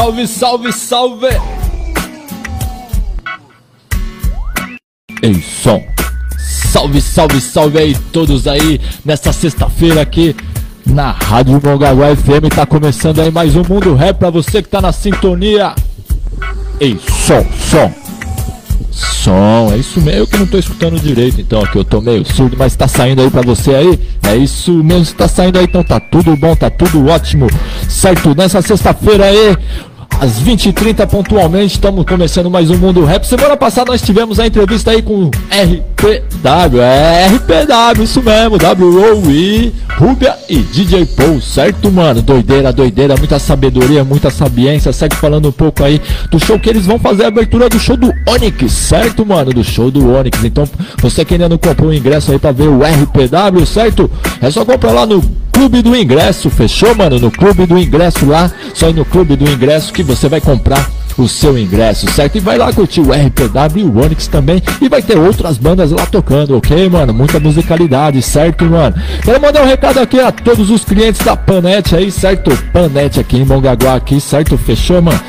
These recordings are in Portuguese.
salve, salve, salve! Ei, som! Salve, salve, salve aí todos aí nessa sexta-feira aqui na Rádio Mongaguá FM. Tá começando aí mais um Mundo Rap pra você que tá na sintonia. Ei, som, som! Som, é isso mesmo, eu que não tô escutando direito, então, que eu tô meio surdo, mas tá saindo aí pra você aí? É isso mesmo, tá saindo aí, então tá tudo bom, tá tudo ótimo, certo? Nessa sexta-feira aí, às 20h30 pontualmente, estamos começando mais um Mundo Rap. Semana passada nós tivemos a entrevista aí com RPW, é RPW, isso mesmo, WOI, Rubia e DJ Paul, certo, mano? Doideira, doideira, muita sabedoria, muita sabiência, certo? Falando um pouco aí do show que eles vão fazer, a abertura do show do Onyx, certo, mano? Do show do Onyx. Então, você que ainda não comprou o ingresso aí pra ver o RPW, certo? É só comprar lá no Clube do Ingresso, fechou, mano? No Clube do Ingresso lá, só no Clube do Ingresso que você vai comprar o seu ingresso, certo? E vai lá curtir o RPW e o Onyx também. E vai ter outras bandas lá tocando, ok, mano? Muita musicalidade, certo, mano? Quero mandar um recado aqui a todos os clientes da Panete aí, certo? Panete aqui em Mongaguá, aqui, certo? Fechou, mano?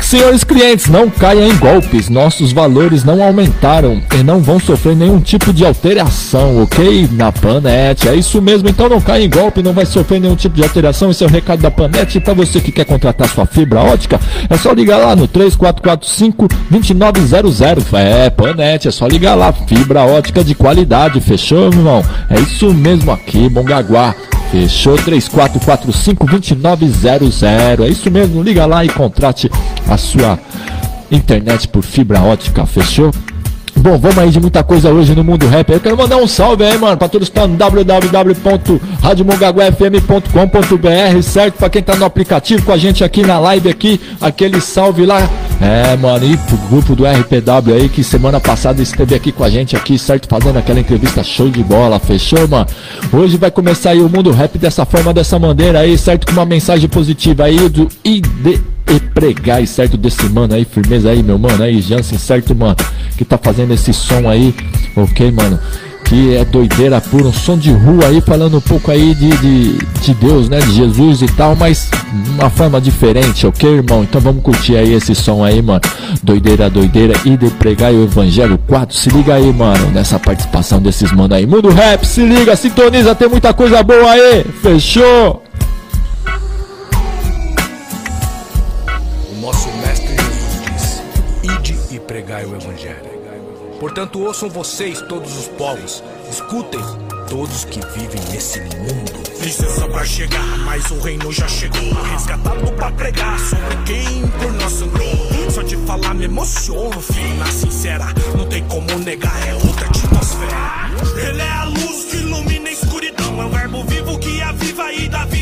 Senhores clientes, não caiam em golpes. Nossos valores não aumentaram e não vão sofrer nenhum tipo de alteração, ok? Na Panete. É isso mesmo, então não caia em golpe, não vai sofrer nenhum tipo de alteração. Esse é o recado da Panete. Para você que quer contratar sua fibra ótica, é só ligar lá no 3445-2900. É, Panete, é só ligar lá. Fibra ótica de qualidade, fechou, irmão? É isso mesmo aqui, Mongaguá. Fechou 3445-2900. É isso mesmo, liga lá e contrate a sua internet por fibra ótica. Fechou? Bom, vamos aí de muita coisa hoje no mundo rap. Eu quero mandar um salve aí, mano, pra todos que estão no www.radiomongaguafm.com.br, certo? Pra quem tá no aplicativo com a gente aqui na live aqui, aquele salve lá. É, mano, e pro grupo do RPW aí que semana passada esteve aqui com a gente aqui, certo? Fazendo aquela entrevista show de bola, fechou, mano? Hoje vai começar aí o mundo rap dessa forma, dessa maneira aí, certo? Com uma mensagem positiva aí do ID e pregar, certo? Desse mano aí, firmeza aí, meu mano aí, Jansen, certo, mano? Que tá fazendo esse som aí, ok, mano? Que é doideira pura, um som de rua aí, falando um pouco aí de, de, de Deus, né? De Jesus e tal, mas uma forma diferente, ok, irmão? Então vamos curtir aí esse som aí, mano. Doideira, doideira, e de pregar o Evangelho 4. Se liga aí, mano, nessa participação desses mano aí. Mundo Rap, se liga, sintoniza, tem muita coisa boa aí. Fechou? Pregai o Evangelho. Portanto, ouçam vocês, todos os povos, escutem todos que vivem nesse mundo. Licença pra chegar, mas o reino já chegou. Resgatado pra pregar sobre quem por nós sangrou. Só de falar me emociono, filho, na sincera. Não tem como negar, é outra atmosfera. Ele é a luz que ilumina a escuridão. É o verbo vivo que aviva e dá vida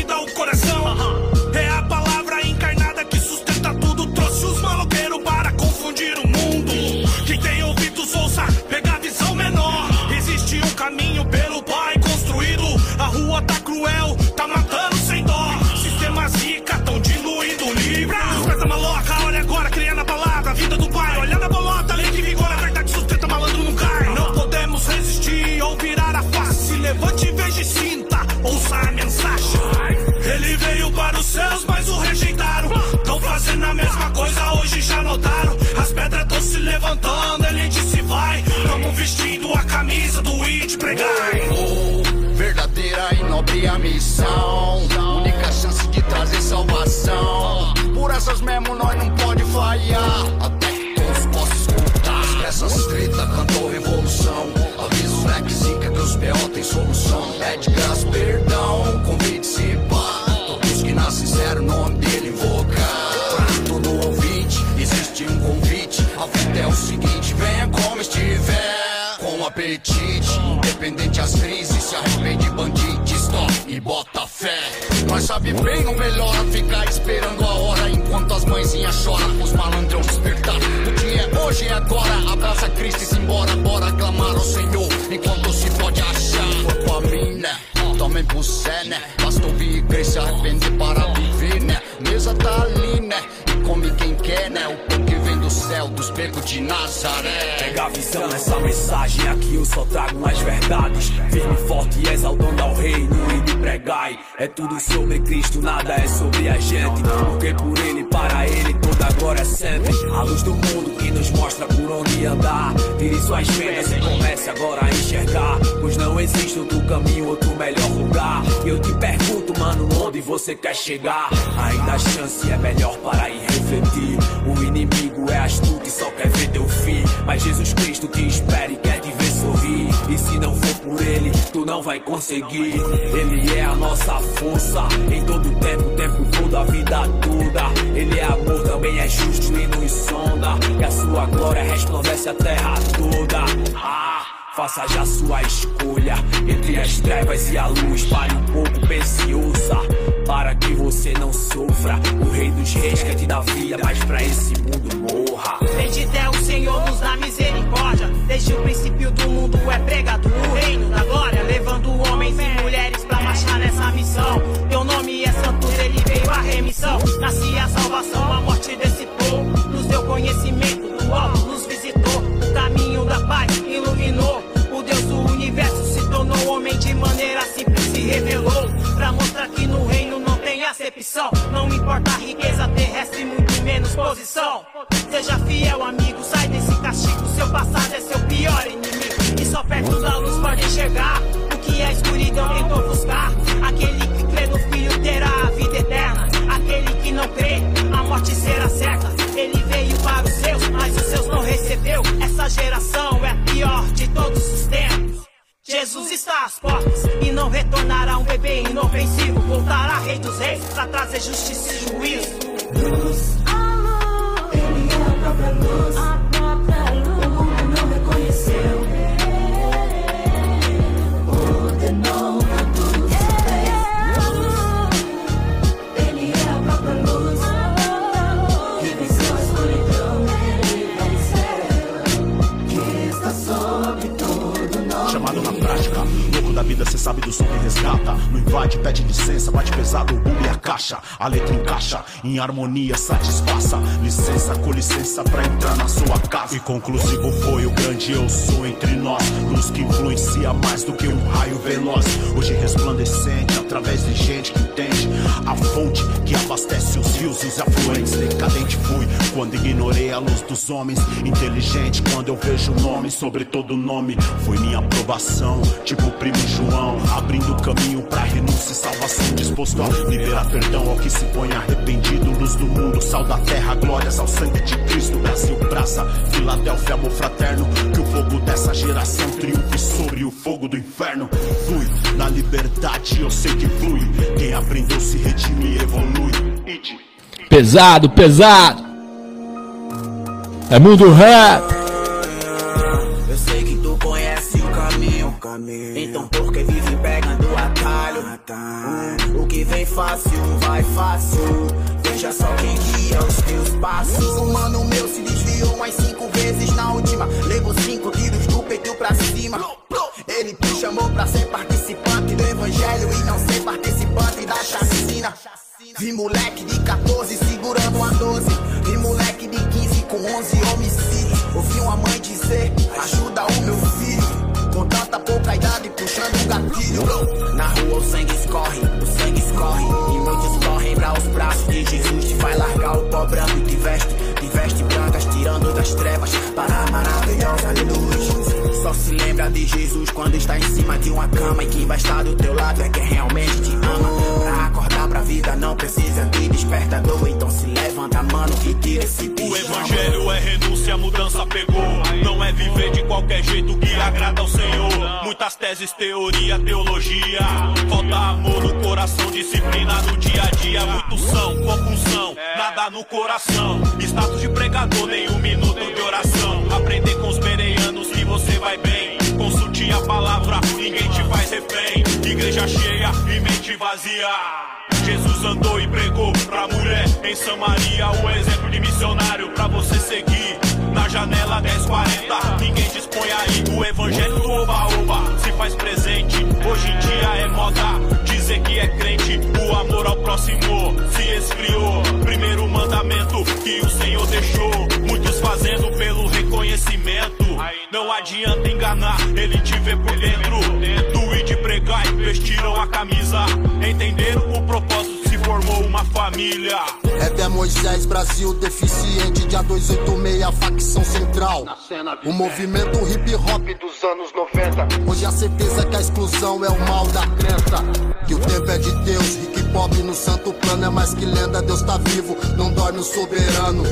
Coisa maloca, olha agora, criando a palavra. A vida do Pai, olha na bolota, lei que vigora. A verdade sustenta, malandro não cai. Não podemos resistir ou virar a face. Levante, veja e sinta, ouça a mensagem. Ele veio para os céus, mas o rejeitaram. Tão fazendo a mesma coisa, hoje já notaram. As pedras tão se levantando, ele disse vai. Tamo vestindo a camisa do It pregar. Oh, verdadeira e nobre a missão. Única chance de trazer salvação. É de graça, perdão, convite se pá. Todos que nascem sincero, o nome dele invocar. Pra todo ouvinte, existe um convite. A vida é o seguinte, venha como estiver. Com apetite, independente as crises, se arrepende bandite, stop e bota fé. Nós sabe bem, não melhora ficar esperando a hora enquanto as mãezinhas choram, os malandrão despertar. O dia é hoje e agora, abraça Cristo e se embora, bora clamar ao Senhor Também pro Zé, né? Basta ouvir crer, se arrepender para viver, né? Mesa tá ali, né? E come quem quer, né? O pão que vem do céu, dos becos de Nazaré. Pega a visão nessa mensagem, aqui eu só trago as verdades. Firme, forte e exaltando ao reino e me pregai. É tudo sobre Cristo, nada é sobre a gente. Porque por ele, para ele, glória é sempre. A luz do mundo que nos mostra por onde andar. Vire suas vendas e comece agora a enxergar. Pois não existe outro caminho, outro melhor lugar. Eu te pergunto, mano, onde você quer chegar? Ainda a chance é melhor para ir refletir. O inimigo é astuto e só quer ver teu fim. Mas Jesus Cristo te espera e quer sorrir. E se não for por ele, tu não vai conseguir. Ele é a nossa força em todo tempo, tempo todo, a vida toda. Ele é amor, também é justo e nos sonda. Que a sua glória resplandece a terra toda. Ah. Faça já sua escolha entre as trevas e a luz. Pare um pouco, pense ouça. Para que você não sofra. O Rei dos Reis quer te dar vida, mas pra esse mundo morra. Bendito é o Senhor, nos dá misericórdia. Desde o princípio do mundo é pregado o reino da glória. Levando homens e mulheres pra marchar nessa missão. Teu nome é santo, ele veio a remissão. Nasce a salvação, a morte desse povo. Nos deu conhecimento do alto, nos visitou. O caminho da paz iluminou. O Deus do universo se tornou homem de maneira simples, se revelou. Pra mostrar que no reino não tem acepção. Não importa a riqueza terrestre, muito menos posição. Seja fiel, amigo, sai desse castigo. Seu passado é pior inimigo. E só perto da luz pode enxergar o que a escuridão tentou buscar. Aquele que crê no Filho terá a vida eterna. Aquele que não crê, a morte será certa. Ele veio para os seus, mas os seus não recebeu. Essa geração é a pior de todos os tempos. Jesus está às portas e não retornará um bebê inofensivo. Voltará Rei dos Reis para trazer justiça e juízo. Luz, ele é a própria luz. Vida, cê sabe do som que resgata. Não invade, pede licença, bate pesado, o e a caixa. A letra encaixa, em harmonia satisfaça. Licença, com licença pra entrar na sua casa. E conclusivo foi o grande eu sou entre nós. Luz que influencia mais do que um raio veloz. Hoje resplandecente, através de gente que entende. A fonte que abastece os rios e os afluentes. Decadente fui quando ignorei a luz dos homens. Inteligente quando eu vejo o nome sobre todo nome. Foi minha aprovação, tipo o primo João. Abrindo caminho pra renúncia e salvação. Disposto a liberar perdão ao que se põe arrependido. Luz do mundo, sal da terra, glórias ao sangue de Cristo. Brasil, praça, Filadélfia, amor fraterno. Que o fogo dessa geração triunfe sobre o fogo do inferno. Flui na liberdade, eu sei que flui. Quem aprendeu se redime e evolui. Pesado, pesado. É mundo rap. Fácil, vai fácil. Veja só quem guia os teus passos. Um mano meu se desviou umas cinco vezes na última. Levou cinco tiros do peito pra cima. Ele te chamou pra ser participante do evangelho e não ser participante da chacina. Vi moleque de 14 segurando uma 12. Vi moleque de 15 com 11 homicídios. Ouvi uma mãe dizer: ajuda o meu filho. Pouca idade puxando o gatilho. Na rua o sangue escorre, o sangue escorre. E muitos correm pra os braços de Jesus. Te vai largar o pó branco e te veste, te veste brancas, tirando das trevas para a maravilhosa luz. Só se lembra de Jesus quando está em cima de uma cama. E quem vai estar do teu lado é quem realmente te ama. Pra acordar pra vida não precisa de despertador. Então se levanta, mano, e tira esse bicho. O evangelho é renúncia, mudança pegou. Não é viver de qualquer jeito que agrada ao Senhor. Muitas teses, teoria, teologia. Falta amor no coração, disciplina no dia a dia. Muito são, compulsão, nada no coração. Status de pregador, nem um minuto de oração. Aprender com os bereanos que vai bem. Consulte a palavra, ninguém te faz refém. Igreja cheia e mente vazia. Jesus andou e pregou pra mulher em Samaria, o exemplo de missionário pra você seguir. Na janela 1040, ninguém dispõe aí. O evangelho do oba-oba se faz enganar, ele te vê por dentro. Do e de pregar, investiram a camisa. Entenderam o propósito, se formou uma família. É Moisés, Brasil deficiente, dia 286, facção central. O movimento hip hop dos anos 90. Hoje a certeza que a exclusão é o mal da crença. Que o tempo é de Deus, hip hop no santo plano é mais que lenda. Deus tá vivo, não dorme o soberano.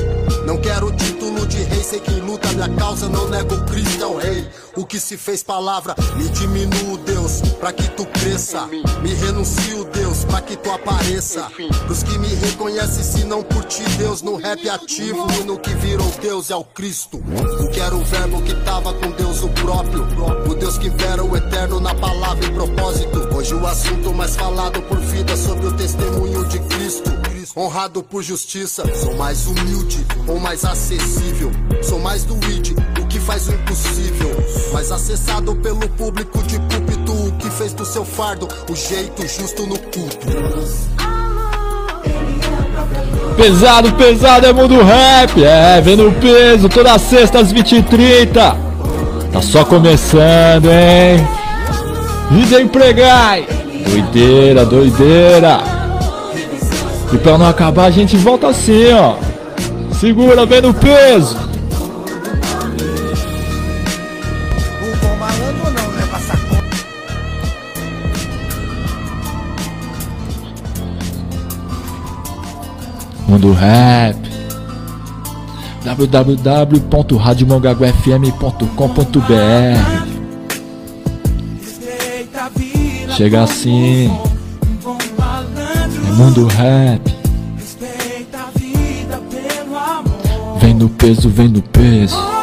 Não quero título de rei, sei quem luta minha causa, não nego Cristo é o rei. O que se fez palavra, me diminuo, Deus, pra que tu cresça. Me renuncio, Deus, pra que tu apareça. Pros que me reconhecem, se não por ti, Deus, no rap ativo e no que virou Deus é o Cristo. O que era o verbo que tava com Deus o próprio. O Deus que vera o eterno na palavra e propósito. Hoje o assunto mais falado por vida sobre o testemunho de Cristo. Honrado por justiça, sou mais humilde ou mais acessível. Sou mais do id, o que faz o impossível. Mais acessado pelo público de púlpito, o que fez do seu fardo o jeito justo no culto. Pesado, pesado é mundo rap. É, vendo o peso toda sexta às 20h30. Tá só começando, hein? Vida empregai. Doideira, doideira. E pra não acabar, a gente volta assim, ó. Segura bem no peso. Mundo Rap www.radiomongaguafm.com.br Chega assim. É Mundo Rap. Vem no peso, vem no peso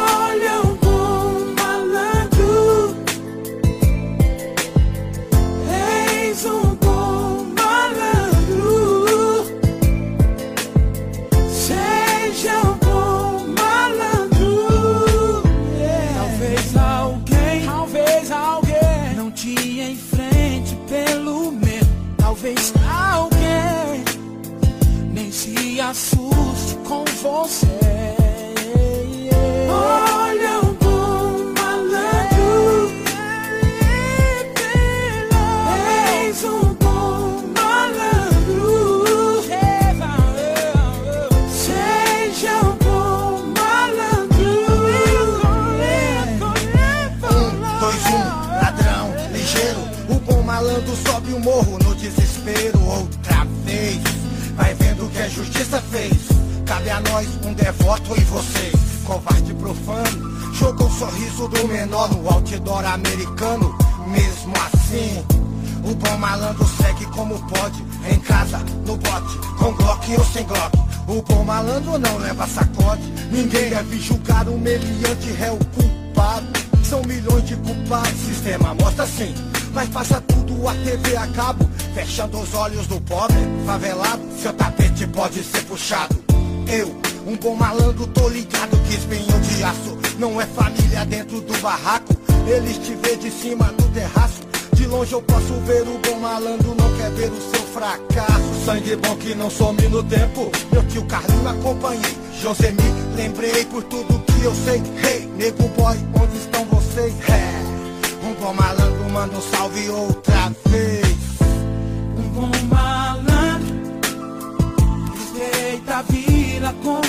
vida como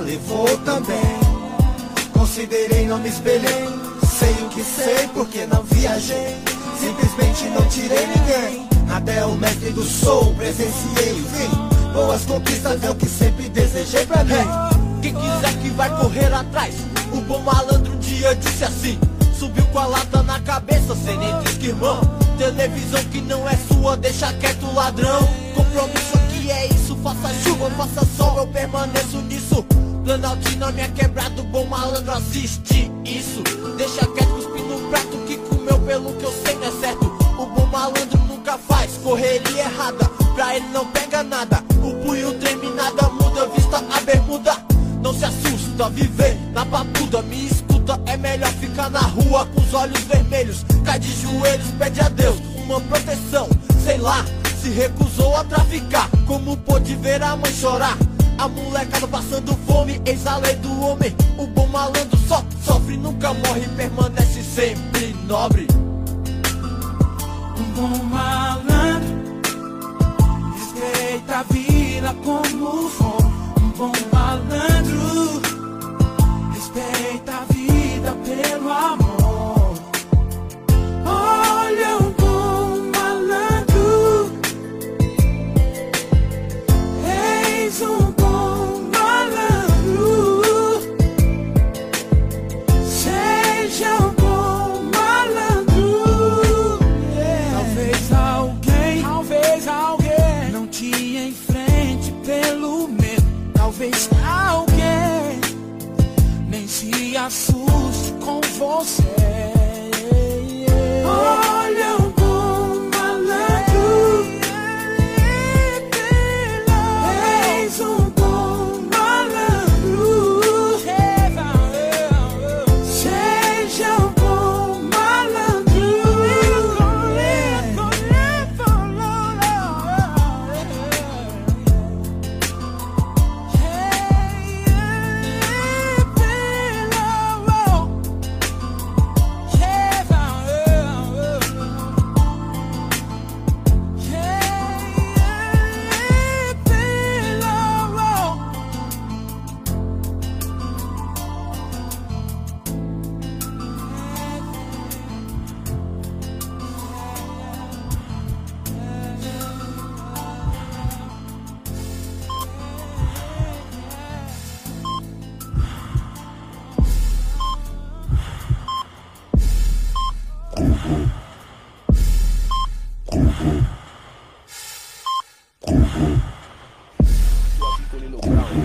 levou também. Considerei, não me espelhei. Sei o que sei porque não viajei. Simplesmente não tirei ninguém. Até o mestre do soul presenciei o fim. Boas conquistas é o que sempre desejei pra mim. Quem quiser que vai correr atrás. O bom malandro um dia disse assim. Subiu com a lata na cabeça, sem nem diz que irmão. Televisão que não é sua, deixa quieto ladrão. Compromisso aqui é isso, faça chuva, faça sol, eu permaneço nisso. Planalto na minha quebrada, o bom malandro assiste isso. Deixa quieto, cuspe no prato que comeu pelo que eu sei não é certo. O bom malandro nunca faz correria errada, pra ele não pega nada. O punho treme, nada muda, vista a bermuda. Não se assusta, viver na papuda, me escuta, é melhor ficar na rua com os olhos vermelhos. Cai de joelhos, pede a Deus uma proteção, sei lá. Se recusou a traficar, como pôde ver a mãe chorar? A molecada passando fome, eis a lei do homem. O bom malandro só sofre, nunca morre, permanece sempre nobre. Um bom malandro respeita a vida como for. Um bom malandro respeita a vida pelo amor. Assuste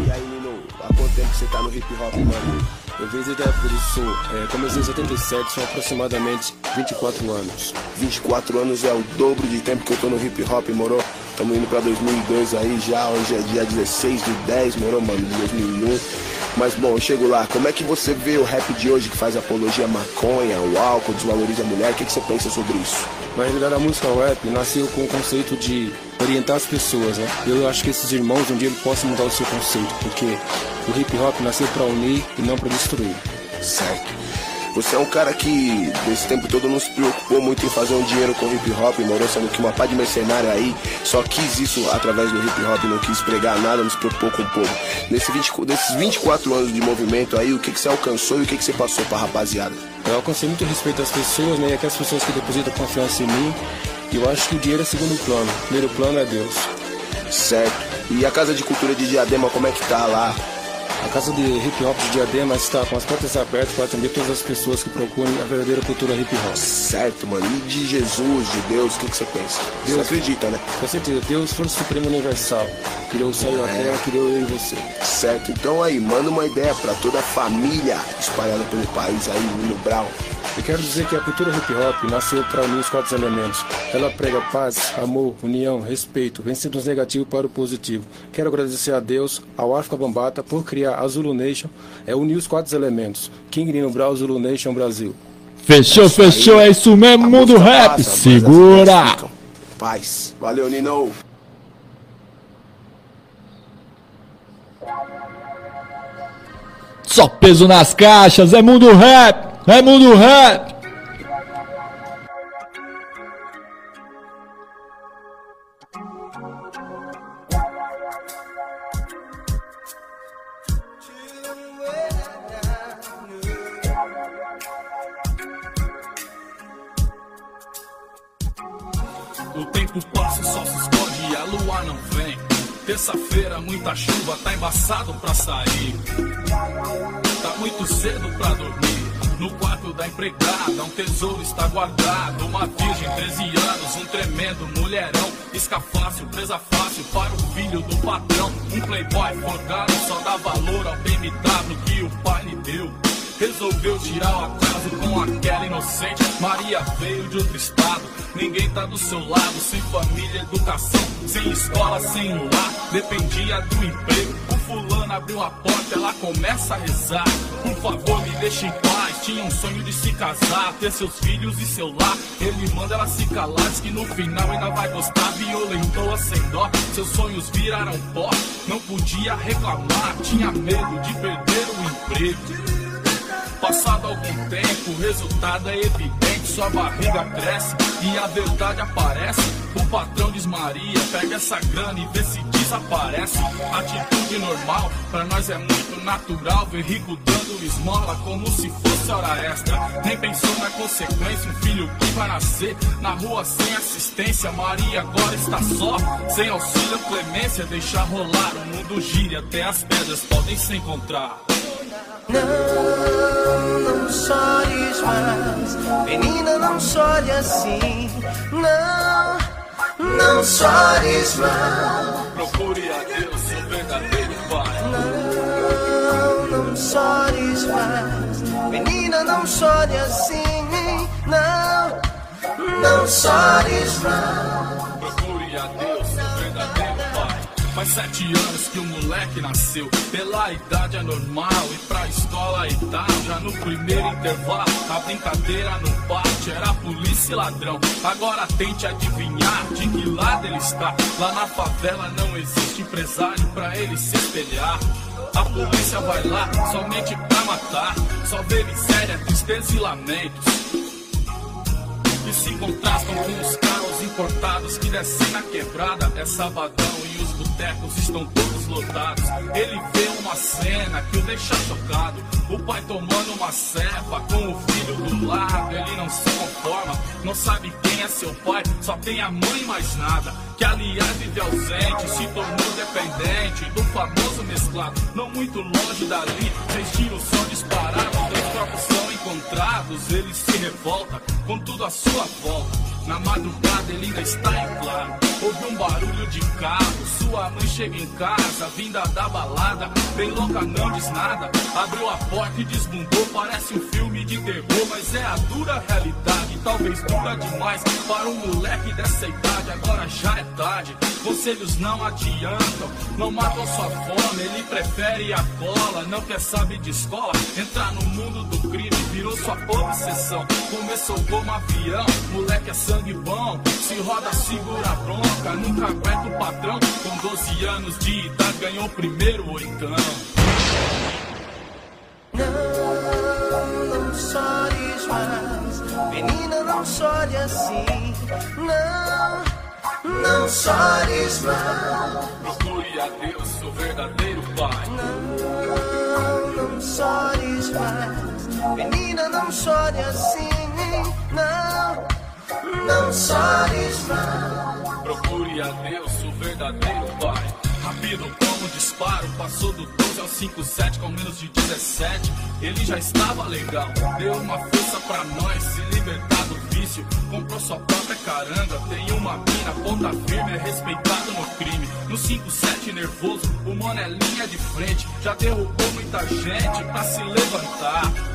E aí, Nino, há quanto tempo você tá no hip hop, mano? Eu venho desde a época do sul, é, comecei em 77, são aproximadamente 24 anos. 24 anos é o dobro de tempo que eu tô no hip hop, moro? Tamo indo pra 2002 aí já, hoje é dia 16 de 10, moro, mano, de 2001. Mas bom, eu chego lá, como é que você vê o rap de hoje que faz apologia à maconha, ao álcool, desvaloriza a mulher? O que, que você pensa sobre isso? Na realidade, a música rap nasceu com o conceito de orientar as pessoas, né? Eu acho que esses irmãos um dia eles possam mudar o seu conceito, porque o hip hop nasceu pra unir e não pra destruir. Certo. Você é um cara que, nesse tempo todo, não se preocupou muito em fazer um dinheiro com hip hop, morou sendo que uma pá de mercenário aí só quis isso através do hip hop, não quis pregar nada, não se preocupou com o povo. Nesse 20, nesses 24 anos de movimento aí, o que, que você alcançou e o que, que você passou pra rapaziada? Eu alcancei muito respeito às pessoas, né? E aquelas pessoas que depositam confiança em mim. Eu acho que o dinheiro é segundo plano. Primeiro plano é Deus. Certo. E a Casa de Cultura de Diadema, como é que tá lá? A Casa de Hip Hop de Diadema está com as portas abertas para atender todas as pessoas que procuram a verdadeira cultura hip hop. Certo, mano. E de Jesus, de Deus, o que, que você pensa? Deus você acredita, né? Com certeza. Deus foi o Supremo Universal. Criou o céu e a terra, criou eu e você. Certo. Então aí, manda uma ideia pra toda a família espalhada pelo país aí, Nino Brown. Eu quero dizer que a cultura hip hop nasceu para unir os quatro elementos. Ela prega paz, amor, união, respeito, vencendo os negativos para o positivo. Quero agradecer a Deus, ao África Bambata, por criar a Zulu Nation, é unir os quatro elementos. King Nino Brown, Zulu Nation Brasil. Fechou, fechou, é isso mesmo, mundo rap. Segura! Paz. Valeu, Nino. Só peso nas caixas, é mundo rap, Raimundo Rap! O tempo passa, só se esconde e a lua não vem. Terça-feira, muita chuva, tá embaçado pra sair. Tá muito cedo pra dormir no quarto da empregada, um tesouro está guardado. Uma virgem, 13 anos, um tremendo mulherão. Isca fácil, presa fácil para o filho do patrão. Um playboy folgado só dá valor ao BMW que o pai lhe deu. Resolveu tirar o atraso com aquela inocente. Maria veio de outro estado. Ninguém tá do seu lado, sem família, educação, sem escola, sem um lar. Dependia do emprego. Abriu a porta, ela começa a rezar. Por favor, me deixe em paz. Tinha um sonho de se casar, ter seus filhos e seu lar. Ele manda ela se calar, diz que no final ainda vai gostar. Violentou-a sem dó, seus sonhos viraram pó. Não podia reclamar, tinha medo de perder o emprego. Passado algum tempo, o resultado é evidente. Sua barriga cresce e a verdade aparece. O patrão diz Maria, pega essa grana e vê se desaparece. Atitude normal, pra nós é muito natural. Ver rico dando esmola como se fosse hora extra. Nem pensou na consequência, um filho que vai nascer na rua sem assistência. Maria agora está só, sem auxílio, clemência. Deixa rolar, o mundo gira até as pedras podem se encontrar. Não, não chores mais, menina, não chore assim. Não, não chores mais. Procure a Deus, seu verdadeiro Pai. Não, não chores mais, menina, não chore assim. Não, não chores mais. Procure a Deus, seu. Faz sete anos que o moleque nasceu. Pela idade é normal, ir pra escola e tal. Já no primeiro intervalo, a brincadeira no pátio era polícia e ladrão. Agora tente adivinhar de que lado ele está. Lá na favela não existe empresário pra ele se espelhar. A polícia vai lá somente pra matar. Só vê miséria, tristeza e lamentos que se contrastam com os carros importados que descem na quebrada. É sabadão e os estão todos lotados. Ele vê uma cena que o deixa chocado. O pai tomando uma cepa com o filho do lado. Ele não se conforma, não sabe quem é seu pai, só tem a mãe e mais nada. Que aliás vive ausente, se tornou dependente do famoso mesclado. Não muito longe dali, três tiros são disparados, dois corpos são encontrados. Ele se revolta com tudo à sua volta. Na madrugada ele ainda está em claro. Ouve um barulho de carro. Sua mãe chega em casa, vinda da balada. Bem louca, não diz nada. Abriu a porta e desbundou. Parece um filme de terror, mas é a dura realidade. Talvez dura demais para um moleque dessa idade. Agora já é tarde. Conselhos não adiantam, não matam sua fome. Ele prefere a cola, não quer saber de escola. Entrar no mundo do crime virou sua obsessão. Começou como avião, moleque é bom. Se roda, segura a bronca, nunca aguenta o patrão. Com 12 anos de idade, ganhou primeiro oitão. Não, não chores mais, menina, não chore assim. Não, não chores mais. Procure a Deus, seu verdadeiro Pai. Não, não chores mais, menina, não chore assim. Não, não chores mais. Procure a Deus, o verdadeiro Pai. Rápido como disparo, passou do 12 ao 57 com menos de 17. Ele já estava legal, deu uma força pra nós se libertar do vício. Comprou sua própria caranga, tem uma mina, ponta firme, é respeitado no crime. No 57 nervoso, o mano é linha de frente, já derrubou muita gente pra se levantar.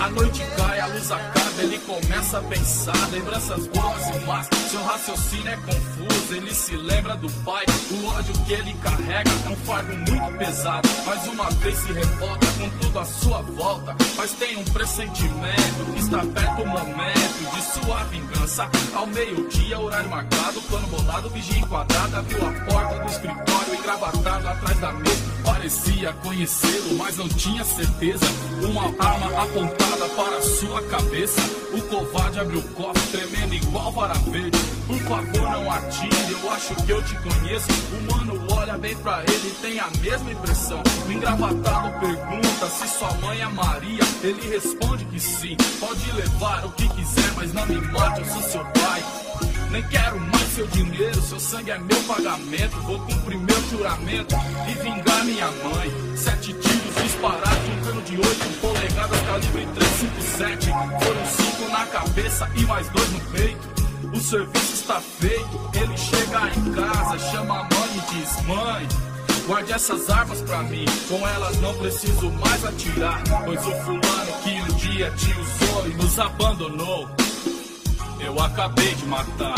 A noite cai, a luz acaba, ele começa a pensar. Lembranças boas e más, seu raciocínio é confuso. Ele se lembra do pai, o ódio que ele carrega é um fardo muito pesado. Mais uma vez se revolta com tudo à sua volta. Mas tem um pressentimento está perto o momento de sua vingança. Ao meio-dia, horário marcado, plano bolado, vigia enquadrada. Abriu a porta do escritório, engravatado atrás da mesa. Parecia conhecê-lo, mas não tinha certeza. Uma arma apontada para sua cabeça. O covarde abriu o cofre, tremendo igual vara verde. Por favor, não atire, eu acho que eu te conheço. O mano olha bem pra ele e tem a mesma impressão. O engravatado pergunta se sua mãe é Maria. Ele responde que sim, pode levar o que quiser, mas não me mate, eu sou seu pai. Nem quero mais seu dinheiro, seu sangue é meu pagamento. Vou cumprir meu juramento e vingar minha mãe. Sete tiros disparados, um cano de 8 polegadas, calibre 357. Foram cinco na cabeça e mais dois no peito. O serviço está feito, ele chega em casa, chama a mãe e diz: Mãe, guarde essas armas pra mim. Com elas não preciso mais atirar. Pois o fulano que um dia te usou e nos abandonou, eu acabei de matar.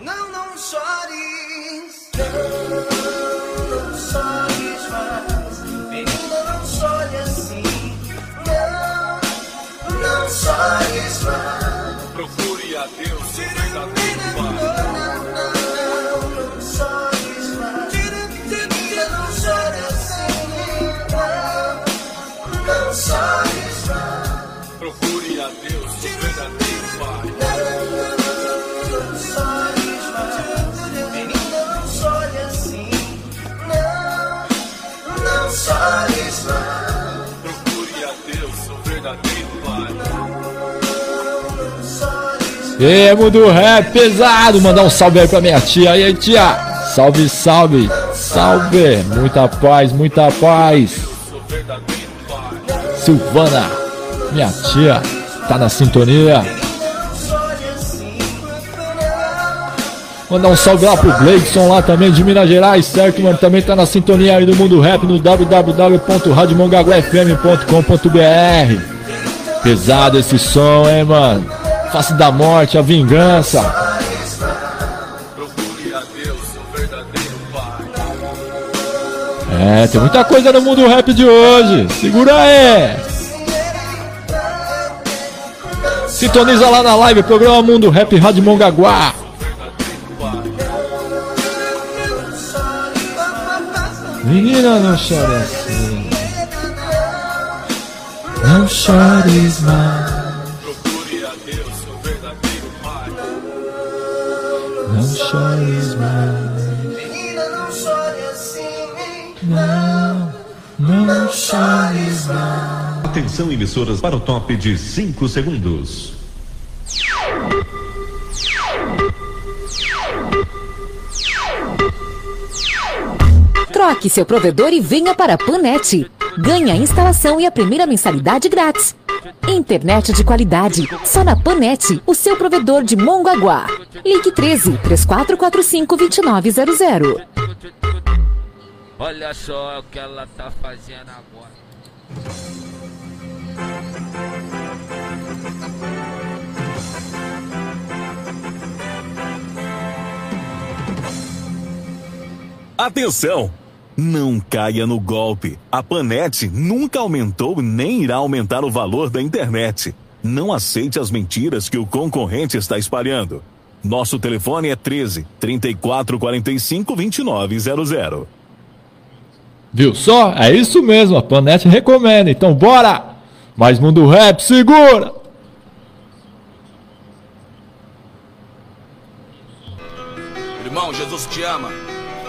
Não, não chores. Não, não chores mais. Menina, não chore assim. Não, não chores mais. Procure a Deus, E mundo rap pesado, mandar um salve aí pra minha tia. E aí, tia? Salve, salve, salve. Muita paz, muita paz. Silvana, minha tia, tá na sintonia. Mandar um salve lá pro Gleidson lá também de Minas Gerais, certo, mano? Também tá na sintonia aí do Mundo Rap no www.radiomongaguafm.com.br Pesado esse som, hein, mano? Face da morte, a vingança. É, tem muita coisa no mundo rap de hoje. Segura aí. Sintoniza lá na live, programa Mundo Rap Rádio Mongaguá. Menina, não chore assim. Não chores mais. Atenção, emissoras, para o top de 5 segundos. Troque seu provedor e venha para a Panet. Ganhe a instalação e a primeira mensalidade grátis. Internet de qualidade, só na Panet, o seu provedor de Mongaguá. Ligue 13 3445 2900. Olha só o que ela tá fazendo agora. Atenção! Não caia no golpe. A Panet nunca aumentou nem irá aumentar o valor da internet. Não aceite as mentiras que o concorrente está espalhando. Nosso telefone é 13 34 45 2900. Viu só? É isso mesmo, a Planete recomenda. Então bora! Mais Mundo Rap, segura! Irmão, Jesus te ama.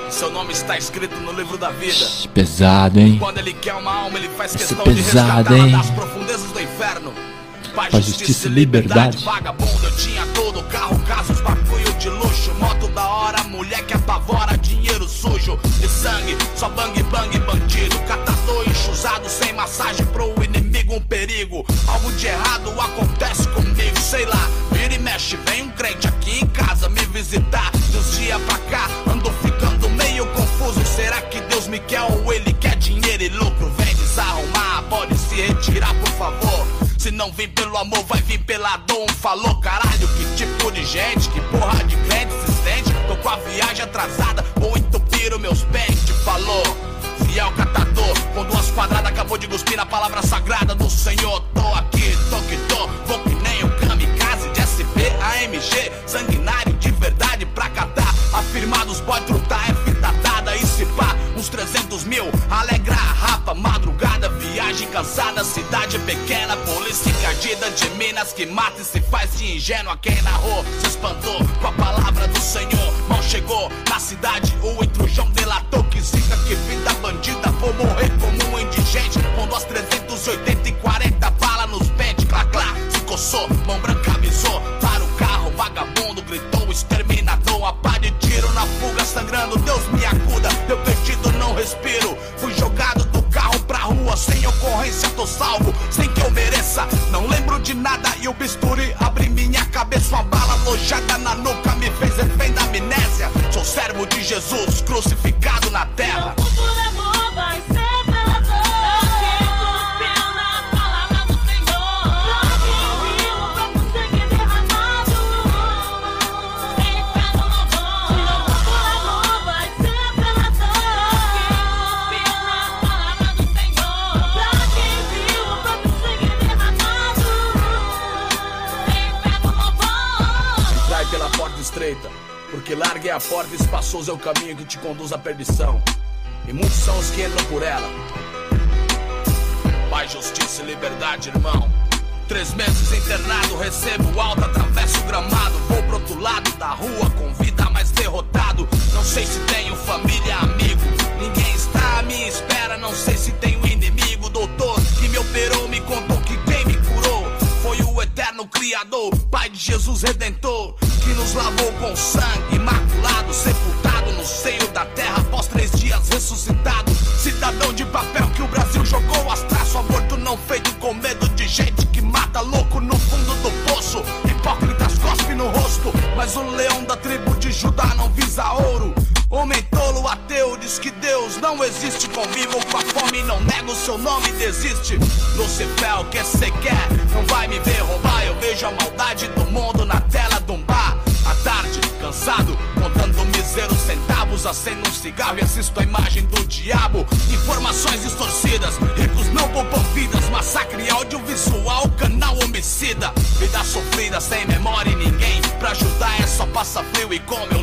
Seu nome está escrito no livro da vida. Pesado, hein? Quando ele quer uma alma, ele faz é questão de pesado, resgatá-la hein? das profundezas do inferno. Paz, justiça e liberdade. Vagabundo, eu tinha tudo, carro, bagulho de luxo, moto da hora, mulher que apavora, sujo de sangue, só bang bang bandido, catador enxusado, sem massagem pro inimigo, um perigo. Algo de errado acontece comigo, sei lá, vira e mexe, vem um crente aqui em casa me visitar. Dos dias pra cá, ando ficando meio confuso. Será que Deus me quer ou ele quer dinheiro e lucro? Vem desarrumar, pode se retirar, por favor. Se não vem pelo amor, vai vir pela dor. Um falou, caralho, que tipo de gente, que porra de crente insistente. Tô com a viagem atrasada, vou entupir os meus pentes. Falou, fiel catador, com duas quadradas, acabou de cuspir na palavra sagrada do Senhor. Tô aqui, tô que tô, vou que nem um kamikaze de SP, AMG, sanguinário de verdade pra catar. Afirmados, pode trutar, é fita dada e se pá, uns 300 mil, alegra a rapa, madrugada, viagem cansada, cidade pequena, polícia encardida de Minas que mata e se faz de ingênua. Quem narrou se espantou com a palavra do Senhor. Mal chegou na cidade, o intrujão delatou que zica, que vida bandida, vou morrer como um indigente. Com duas 380 caminho que te conduz à perdição. E muitos são os que entram por ela. Paz, justiça e liberdade, irmão. Três meses internado, recebo alta, atravesso o gramado. Vou pro outro lado da rua com vida mais derrotado. Não sei se tenho família, amigo. Ninguém está à minha espera, não sei se tenho inimigo. Doutor que me operou, me contou que quem me curou foi o eterno Criador, Pai de Jesus Redentor, que nos lavou com sangue we call me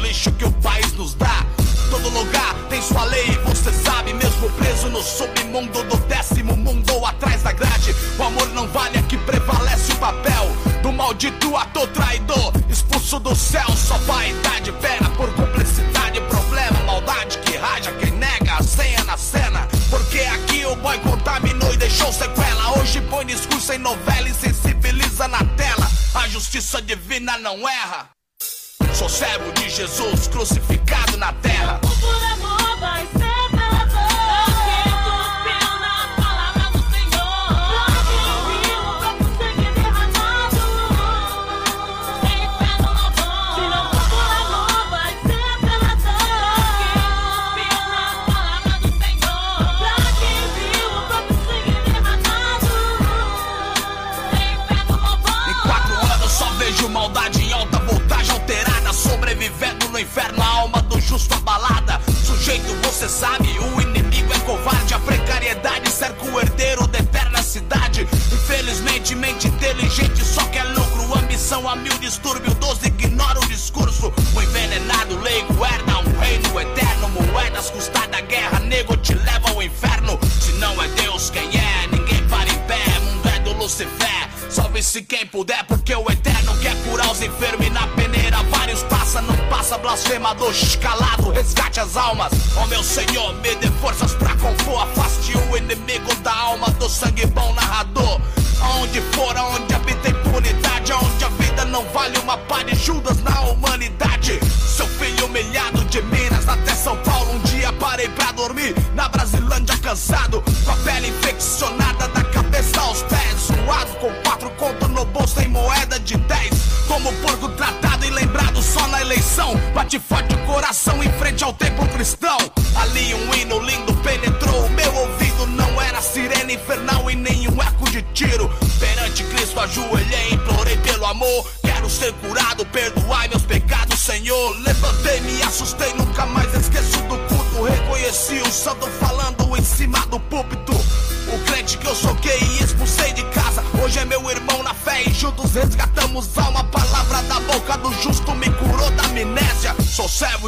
Bate forte o coração em frente ao templo cristão. Ali um hino lindo penetrou o meu ouvido. Não era sirene infernal e nenhum eco de tiro. Perante Cristo ajoelhei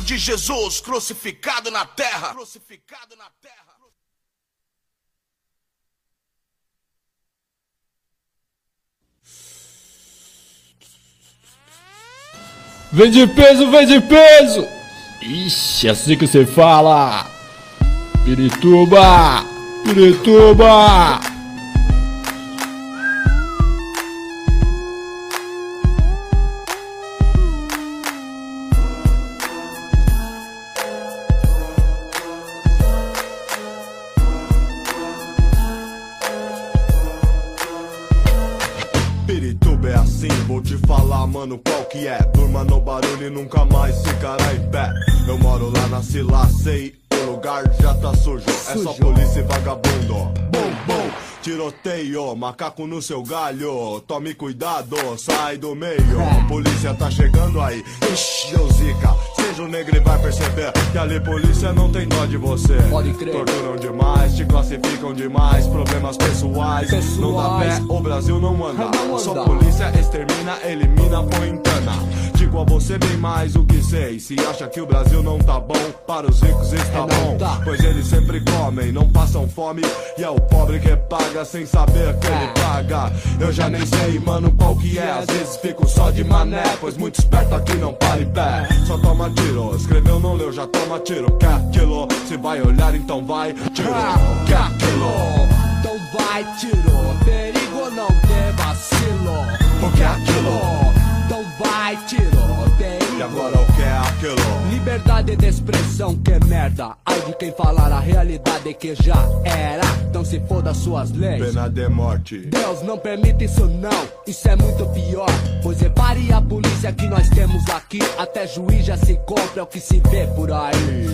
de Jesus crucificado na terra. Crucificado na terra. Vem de peso, vem de peso! Ixi, é assim que você fala! Pirituba! Pirituba! E nunca mais ficará em pé. Eu moro lá na Sila, sei, o lugar já tá sujo. É só polícia e vagabundo. Bom, bom. Tiroteio, macaco no seu galho. Tome cuidado, sai do meio. A polícia tá chegando aí. Ixi, deu zica. Seja o negro e vai perceber que ali polícia não tem dó de você. Pode crer. Torturam demais, te classificam demais. Problemas pessoais. Não dá pé, o Brasil não anda. Não anda. Só polícia extermina, elimina, põe em cana. Digo a você bem mais o que sei. Se acha que o Brasil não tá bom, para os ricos está bom. Pois eles sempre comem, não passam fome. E é o pobre que paga sem saber que ele paga. Eu já nem sei, mano, qual que é. Às vezes fico só de mané, pois muito esperto aqui não para em pé. Só toma tiro, escreveu, não leu, já toma tiro. Quer aquilo? Se vai olhar, então vai, tiro. Quer aquilo? Então vai, tiro. Perigo não ter vacilo. O que é aquilo? E agora o que é aquilo? Liberdade de expressão, que merda. Ai de quem falar a realidade que já era. Então se foda suas leis. Pena de morte. Deus não permite isso não, isso é muito pior. Pois repare a polícia que nós temos aqui. Até juiz já se compra é o que se vê por aí.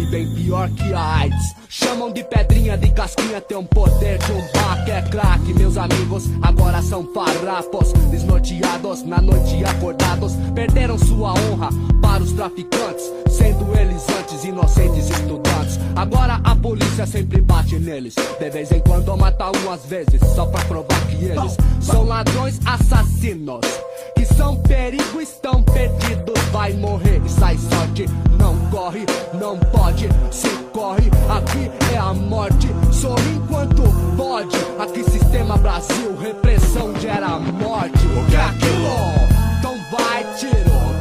E bem pior que a AIDS. Chamam de pedrinha, de casquinha, tem um poder de um bar que é craque. Meus amigos agora são farrapos, desnorteados, na noite acordados. Perderam sua honra para os traficantes, sendo eles antes inocentes estudantes. Agora a polícia sempre bate neles. De vez em quando mata um às vezes, só pra provar que eles são ladrões assassinos. Que são perigo, estão perdidos. Vai morrer e sai sorte. Não corre, não pode, se corre. Aqui é a morte. Sorri enquanto pode. Aqui sistema Brasil, repressão gera morte. O que é aquilo? Então vai, tiro.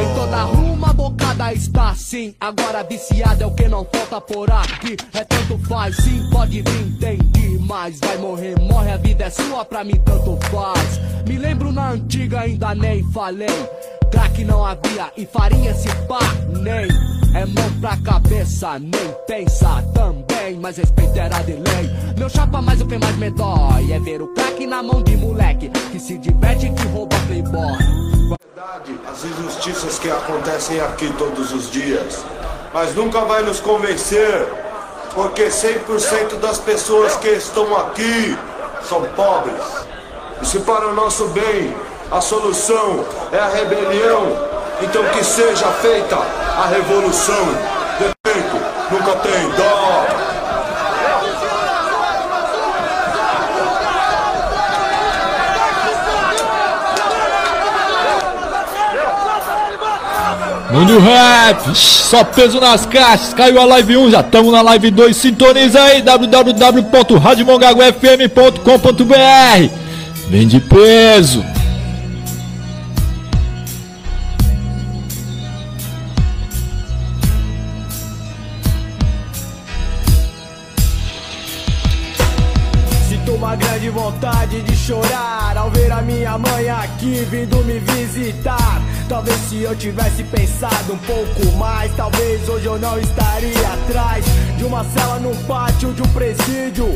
Em toda rua uma bocada está assim. Agora viciada é o que não falta por aqui. É tanto faz, sim, pode vir, entendi. Mas vai morrer, morre, a vida é sua, pra mim tanto faz. Me lembro na antiga, ainda nem falei. Crack não havia e farinha se pá, nem. É mão pra cabeça, nem pensa também. Mas respeito era de lei. Meu chapa, mas o que mais me dói é ver o crack na mão de moleque que se diverte que rouba playboy. as injustiças que acontecem aqui todos os dias. Mas nunca vai nos convencer, porque 100% das pessoas que estão aqui são pobres. E se para o nosso bem a solução é a rebelião, então que seja feita a revolução. Defeito nunca tem dó. Mundo Rap, só peso nas caixas, caiu a live 1, já tamo na live 2, sintoniza aí, www.radiomongagofm.com.br Vem de peso! Sinto uma grande vontade de chorar ao ver a minha mãe aqui vindo me visitar. Talvez se eu tivesse pensado um pouco mais, talvez hoje eu não estaria atrás de uma cela num pátio de um presídio.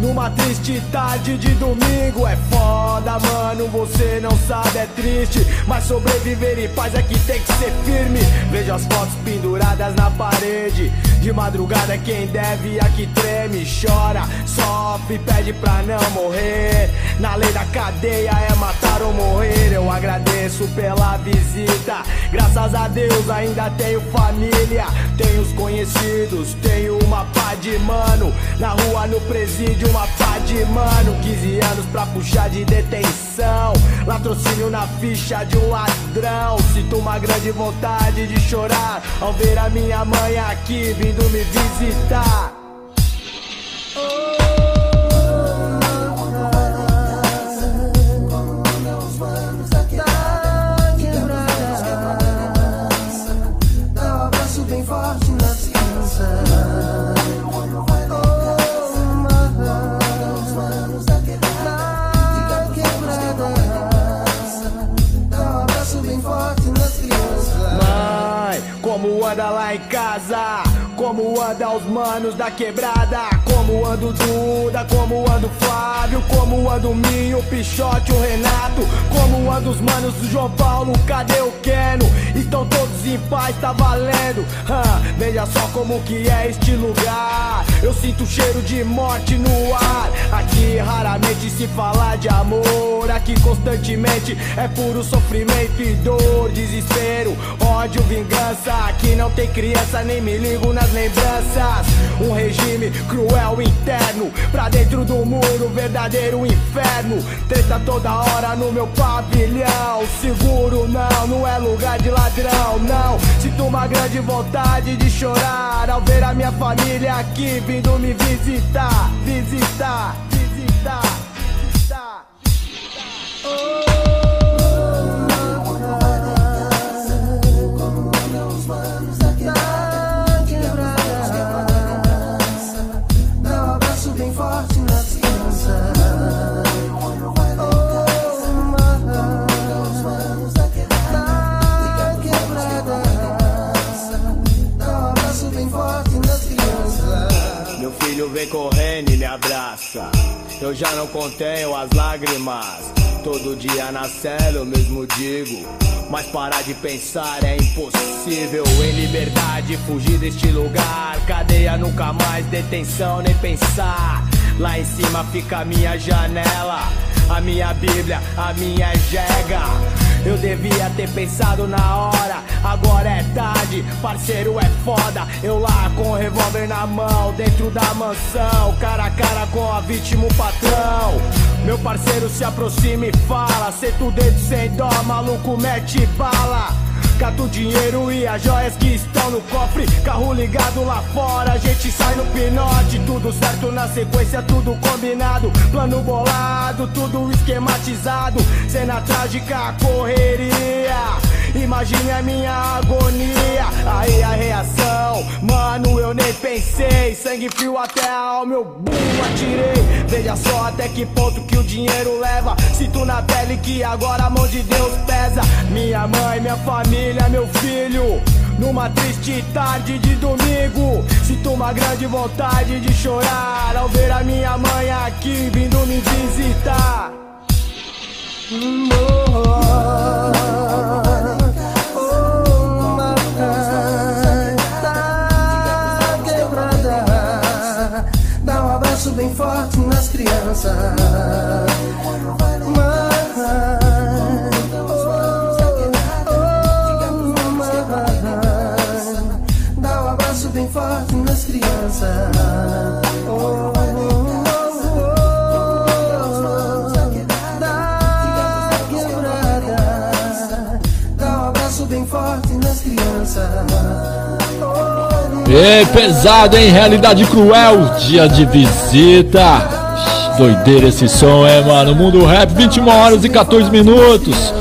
Numa triste tarde de domingo é foda, mano. Você não sabe, é triste. Mas sobreviver em paz é que tem que ser firme. Vejo as fotos penduradas na parede. De madrugada, quem deve aqui treme, chora, sofre, pede pra não morrer. Na lei da cadeia é matar ou morrer. Eu agradeço pela visita. Graças a Deus ainda tenho família. Tenho os conhecidos, tenho uma pá de mano. Na rua, no presídio, uma de mano. 15 anos pra puxar de detenção. Latrocínio na ficha de um ladrão. Sinto uma grande vontade de chorar ao ver a minha mãe aqui vindo me visitar. Como anda os manos da quebrada? Como anda o Duda? Como anda o Flávio? Como anda o Minho, o Pichote, o Renato? Como anda os manos do João Paulo? Cadê o Keno? Estão todos em paz, tá valendo Hã, Veja só como que é este lugar Eu sinto cheiro de morte no ar Aqui raramente se fala de amor Aqui constantemente é puro sofrimento e dor Desespero, ódio, vingança. Aqui não tem criança, nem me ligo nas lembranças. Um regime cruel interno Pra dentro do muro, verdadeiro inferno. Treta toda hora no meu pavilhão. Seguro não, não é lugar de ladrão, não. Sinto uma grande vontade de chorar Ao ver a minha família aqui vindo me visitar Visitar, visitar, vem correndo e me abraça. Eu já não contenho as lágrimas. Todo dia na cela eu mesmo digo. Mas parar de pensar é impossível. Em liberdade, fugir deste lugar. Cadeia nunca mais, detenção nem pensar. Lá em cima fica a minha janela. A minha Bíblia, a minha jega. Eu devia ter pensado na hora, agora é tarde, parceiro é foda. Eu lá com o revólver na mão, dentro da mansão, cara a cara com a vítima, o patrão. Meu parceiro se aproxima e fala, senta o dedo sem dó, maluco mete bala. Cata o dinheiro e as joias que estão no cofre. Carro ligado lá fora, a gente sai no pinote. Tudo certo na sequência, tudo combinado. Plano bolado, tudo esquematizado. Cena trágica, correria Imagine a minha agonia. Aí a reação Mano, eu nem pensei. Sangue frio até a alma, eu bum, atirei. Veja só até que ponto que o dinheiro leva. Sinto na pele que agora a mão de Deus pesa. Minha mãe, minha família, meu filho. Numa triste tarde de domingo Sinto uma grande vontade de chorar Ao ver a minha mãe aqui vindo me visitar. Dá crianças. Dá um abraço bem forte nas crianças. Ei, pesado, hein? Realidade cruel, dia de visita. Doideira esse som, é, mano? Mundo Rap, 21 horas e 14 minutos.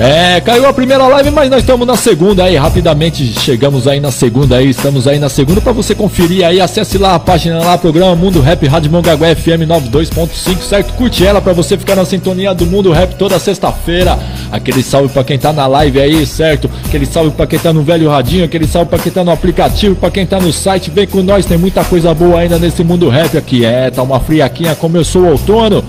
É, caiu a primeira live, mas nós estamos na segunda aí. Rapidamente chegamos aí na segunda aí, estamos aí na segunda para você conferir aí. Acesse lá a página lá, programa Mundo Rap Rádio Mongaguá FM 92.5, certo? Curte ela para você ficar na sintonia do Mundo Rap toda sexta-feira. Aquele salve para quem tá na live aí, certo? Aquele salve para quem tá no velho radinho, aquele salve para quem tá no aplicativo, para quem tá no site. Vem com nós, tem muita coisa boa ainda nesse Mundo Rap aqui. É, tá uma friaquinha, começou o outono.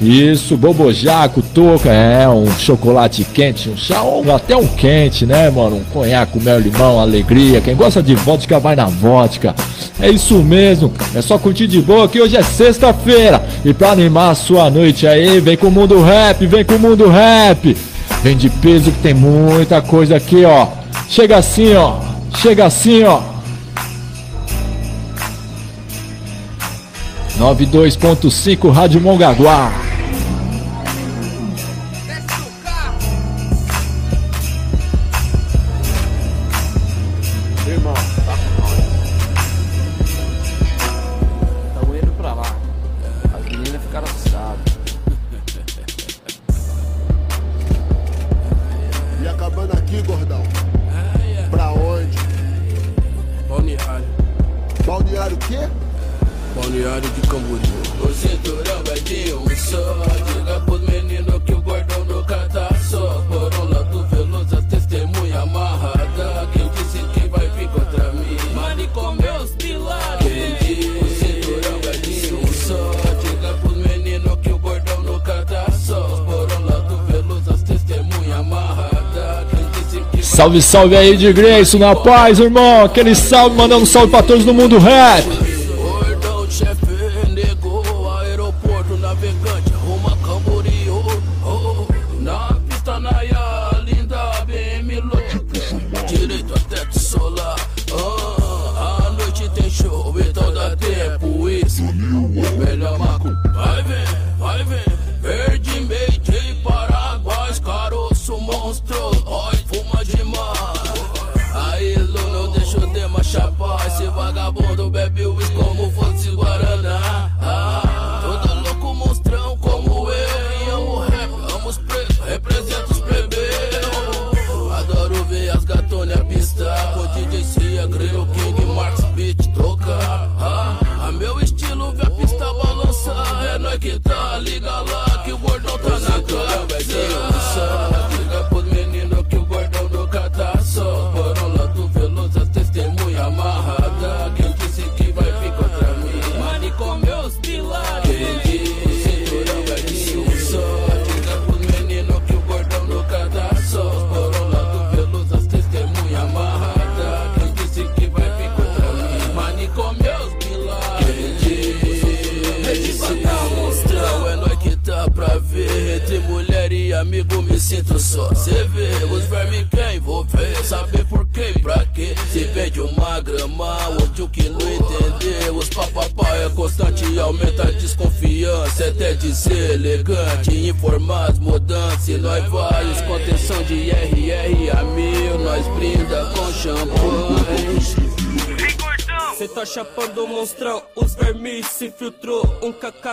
Isso, bobojaco, toca, é, um chocolate quente, um chá, ou até um quente, né, mano? Um conhaque, mel, limão, alegria. Quem gosta de vodka vai na vodka. É isso mesmo, é só curtir de boa que hoje é sexta-feira. E pra animar a sua noite aí, vem com o mundo rap, vem com o mundo rap. Vem de peso que tem muita coisa aqui, ó. Chega assim, ó. Chega assim, ó. 92.5 Rádio Mongaguá. Salve, salve aí de Grace, na paz, irmão. Aquele salve, mandando um salve pra todos do mundo rap.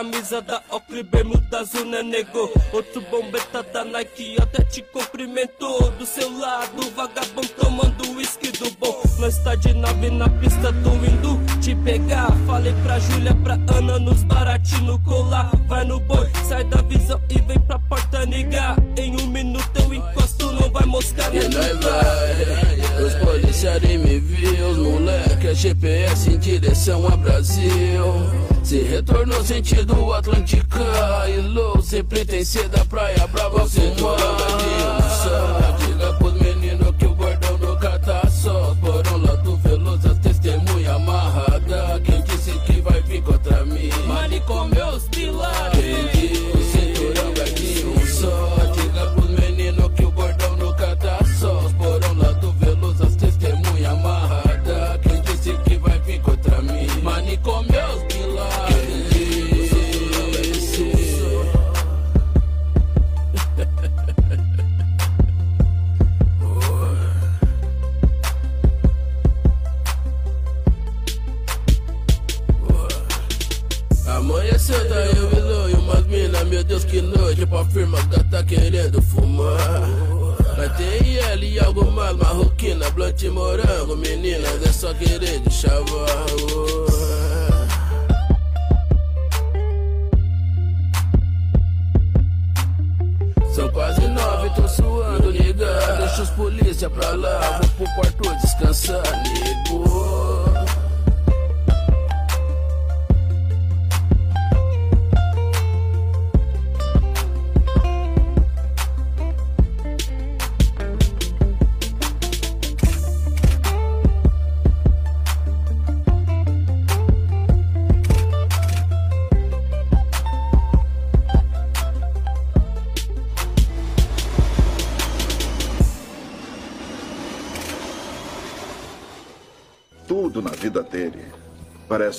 Camisa da Oakley, bermuda azul, né negou. Outro bombeta da Nike até te retornou sentido Atlântica e sempre tem ser da praia brava fumar. Diga pros meninos que o gordão nunca tá só. Por um lado veloso, as testemunha amarrada. Quem disse que vai vir contra mim? Mani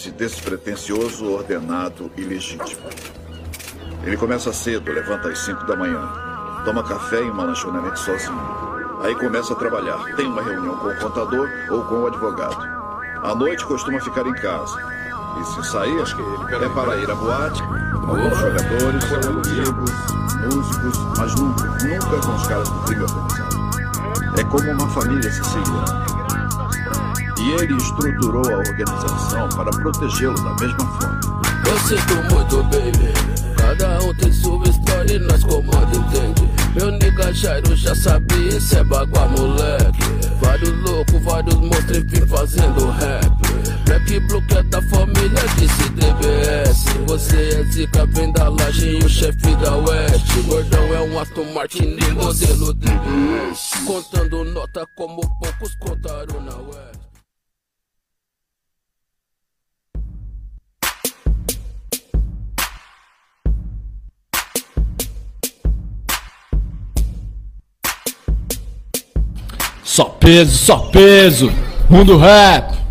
parece despretensioso, ordenado e legítimo. Ele começa cedo, levanta às 5 da manhã, toma café em uma lanchonete sozinho. Aí começa a trabalhar, tem uma reunião com o contador ou com o advogado. À noite costuma ficar em casa. E se sair, é para ir à boate, com jogadores, amigos, músicos, mas nunca, nunca com os caras do crime organizado. É como uma família siciliana. E ele estruturou a organização para protegê-lo da mesma forma. Eu sinto muito, baby. Cada um tem sua história e nós comanda, entende? Meu nigga Jairo já sabia, isso é bagua, moleque. Vários loucos, vários monstros, enfim, fazendo rap. Black que é da família, disse DBS. Você é zica vem da laje e o chefe da oeste. Gordão é um Aston Martin modelo DBS. Contando nota como poucos contaram na oeste. Só peso, só peso. Mundo rap.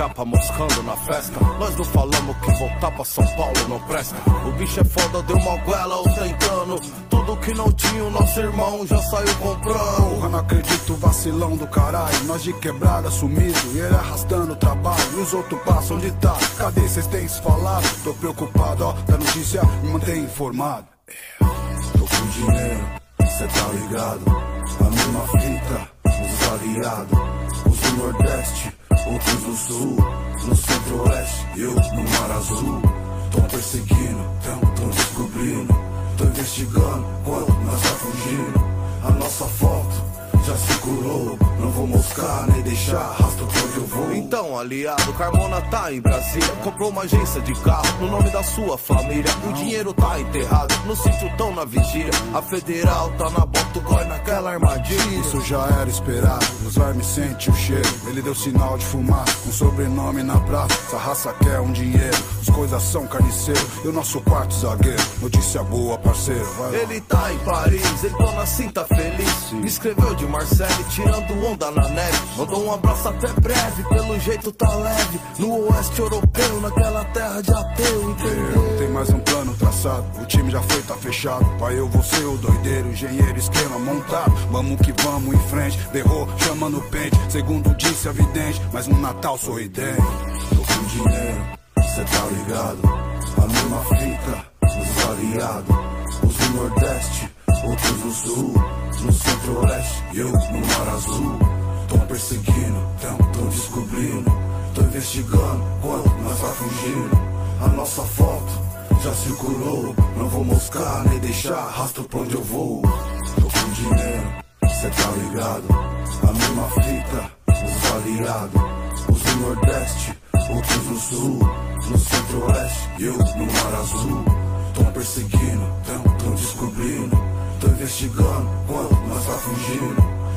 Japa moscando na festa Nós não falamos que voltar pra São Paulo não presta O bicho é foda, deu uma goela ostentando Tudo que não tinha o nosso irmão já saiu comprando Porra, não acredito, vacilão do caralho. Nós de quebrada sumido, e ele arrastando o trabalho. E os outros passam de tá. Cadê vocês têm se falado? Tô preocupado, ó, da notícia me mantém informado. É, Tô com dinheiro, cê tá ligado? A mesma fita, os aliados. Os do Nordeste, outros do Sul. No Centro-Oeste, eu no Mar Azul. Tão perseguindo, tão, tão descobrindo. Tô investigando quanto nós tá fugindo. A nossa foto já circulou. Não vou moscar nem deixar rastro pra onde eu vou. Então, aliado, Carmona tá em Brasília. Comprou uma agência de carro no nome da sua família. O dinheiro tá enterrado, no sítio tão na vigília. A federal tá na bota, o goi naquela armadilha. Isso já era esperado, os vermes sente o cheiro. Ele deu sinal de fumar, um sobrenome na praça. Essa raça quer um dinheiro, os coisas são carniceiro. E o nosso quarto zagueiro, notícia boa, parceiro. Vai lá. Ele tá em Paris, ele dona Cinta feliz. Escreveu de Marseille, tirando onda na neve. Mandou um abraço até breve, pelo jeito tá leve. No oeste europeu, naquela terra de ateu, entendeu? Tem mais um plano traçado, o time já foi, tá fechado. Pai, eu vou ser o doideiro, engenheiro, esquema montado. Vamos que vamos em frente, berrou, chama no pente. Segundo disse a vidente, mas no Natal sorridente. Tô com dinheiro, cê tá ligado? A mesma fita, os aliados. Os do Nordeste, outros do Sul. No Centro-Oeste, eu no Mar Azul. Tão perseguindo, tão, tão descobrindo. Tô investigando quanto nós tá fugindo. A nossa foto já circulou. Não vou moscar nem deixar rastro pra onde eu vou. Tô com dinheiro, cê tá ligado? A mesma fita, os aliados. Os do Nordeste, outros do Sul. No Centro-Oeste, eu no Mar Azul. Tão perseguindo, tão, tão descobrindo. Tô investigando quanto nós tá fugindo.